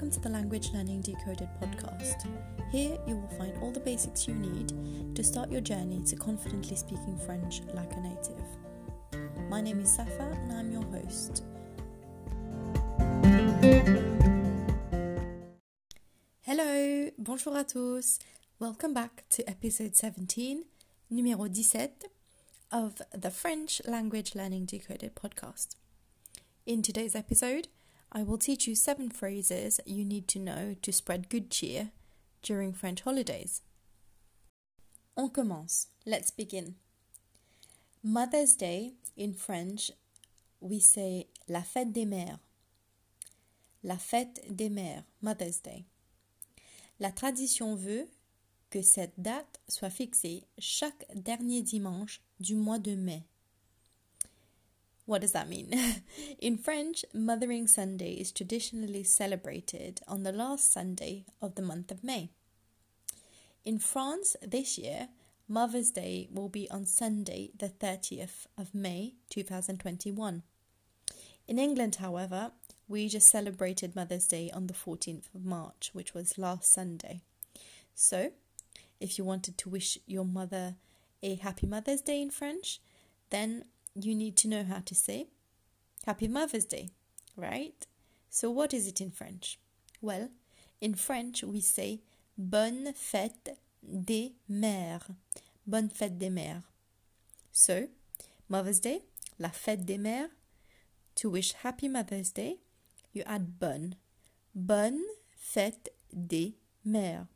welcome to the Language Learning Decoded podcast. Here you will find all the basics you need to start your journey to confidently speaking French like a native. My name is Safa and I'm your host. Hello, bonjour à tous. Welcome back to episode 17, numéro 17 of the French Language Learning Decoded podcast. In today's episode, I will teach you seven phrases you need to know to spread good cheer during French holidays. On commence. Let's begin. Mother's Day in French, we say la fête des mères. La fête des mères, Mother's Day. La tradition veut que cette date soit fixée chaque dernier dimanche du mois de mai. What does that mean? In French, Mothering Sunday is traditionally celebrated on the last Sunday of the month of May. In France this year, Mother's Day will be on Sunday, the 30th of May 2021. In England, however, we just celebrated Mother's Day on the 14th of March, which was last Sunday. So, if you wanted to wish your mother a happy Mother's Day in French, then you need to know how to say Happy Mother's Day, right? So, what is it in French? Well, in French, we say Bonne fête des mères. Bonne fête des mères. So, Mother's Day, la fête des mères. To wish Happy Mother's Day, you add bonne. Bonne fête des mères.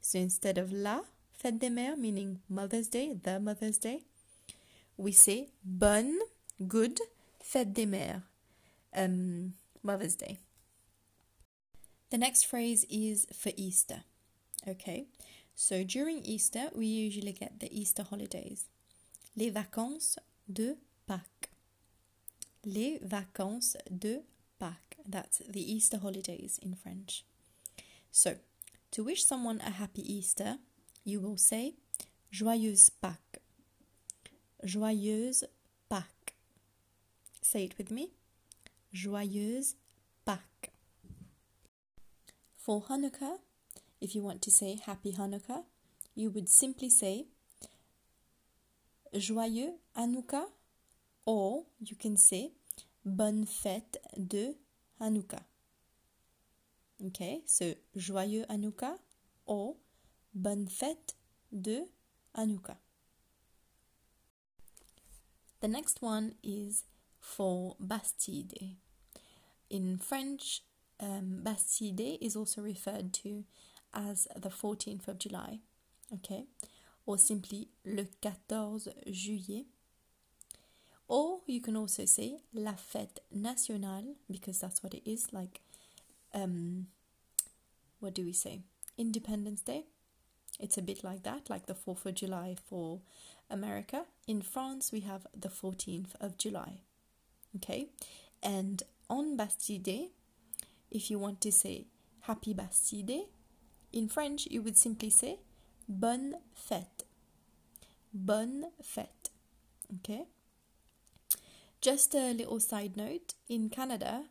So instead of la fête des mères, meaning Mother's Day, the Mother's Day, we say bonne, good, fête des mères, um, Mother's Day. The next phrase is for Easter. Okay, so during Easter, we usually get the Easter holidays. Les vacances de Pâques. Les vacances de Pâques. That's the Easter holidays in French. So, to wish someone a happy Easter, you will say Joyeuse Pâques. Joyeuse Pâques. Say it with me. Joyeuse Pâques. For Hanukkah, if you want to say Happy Hanukkah, you would simply say Joyeux Hanukkah or you can say Bonne fête de Hanukkah. Okay, so Joyeux Hanukkah or Bonne fête de Hanukkah. The next one is for Bastille. In French, um, Bastille is also referred to as the 14th of July, okay, or simply le 14 juillet. Or you can also say la fête nationale because that's what it is like. Um, what do we say? Independence Day. It's a bit like that, like the 4th of July for America. In France, we have the 14th of July. Okay, and on Bastille Day, if you want to say Happy Bastille Day, in French, you would simply say Bonne fête. Bonne fête. Okay. Just a little side note in Canada,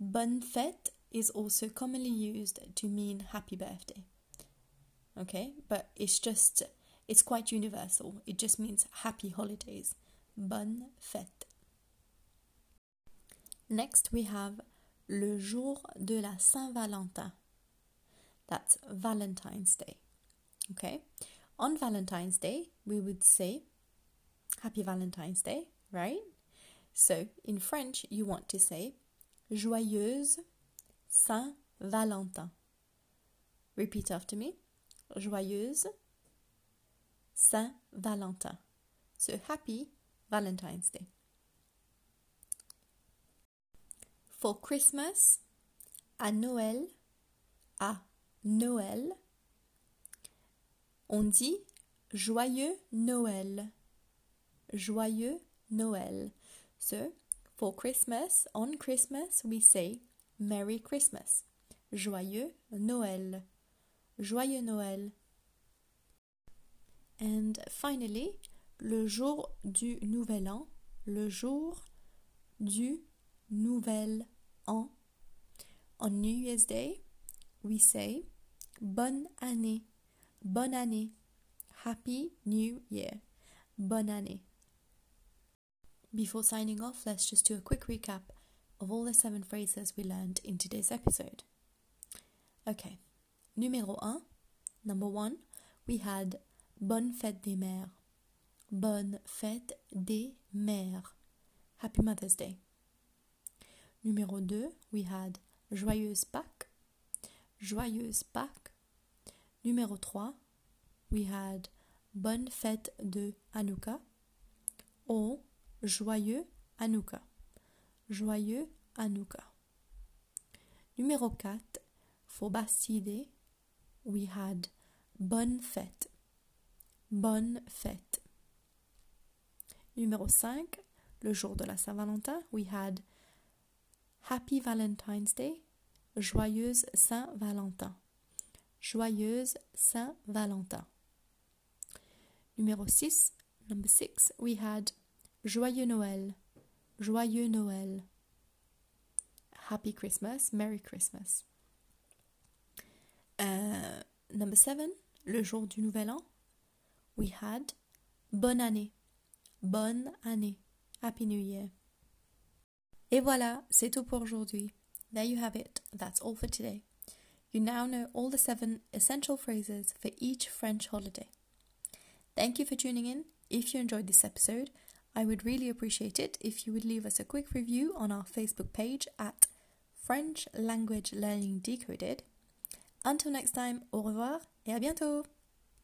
Bonne fête is also commonly used to mean happy birthday. Okay, but it's just it's quite universal. It just means happy holidays. Bonne fête. Next, we have le jour de la Saint-Valentin. That's Valentine's Day. Okay. On Valentine's Day, we would say Happy Valentine's Day, right? So, in French, you want to say Joyeuse Saint-Valentin. Repeat after me. Joyeuse Saint Valentin. So happy Valentine's Day. For Christmas, à Noël, à Noël, on dit joyeux Noël. Joyeux Noël. So, for Christmas, on Christmas, we say Merry Christmas. Joyeux Noël. Joyeux Noël. And finally, le jour du nouvel an, le jour du nouvel an. On New Year's Day, we say Bonne année, bonne année, Happy New Year, bonne année. Before signing off, let's just do a quick recap of all the seven phrases we learned in today's episode. Okay, numéro un, number one, we had Bonne fête des mères. Bonne fête des mères. Happy Mother's Day. Numéro 2, we had Joyeuse Pâques. Joyeuse Pâques. Numéro 3, we had Bonne fête de Hanouka ou Joyeux Hanouka. Joyeux Hanouka. Numéro 4, for Bastide, we had Bonne fête. Bonne fête. Numéro 5, le jour de la Saint-Valentin, we had Happy Valentine's Day, Joyeuse Saint-Valentin. Joyeuse Saint-Valentin. Numéro 6, number 6, we had Joyeux Noël, Joyeux Noël. Happy Christmas, Merry Christmas. Uh, number 7, le jour du Nouvel An, we had Bonne année, Bonne année, Happy New Year. Et voilà, c'est tout pour aujourd'hui. There you have it. That's all for today. You now know all the seven essential phrases for each French holiday. Thank you for tuning in. If you enjoyed this episode, I would really appreciate it if you would leave us a quick review on our Facebook page at French Language Learning Decoded. Until next time, au revoir et à bientôt!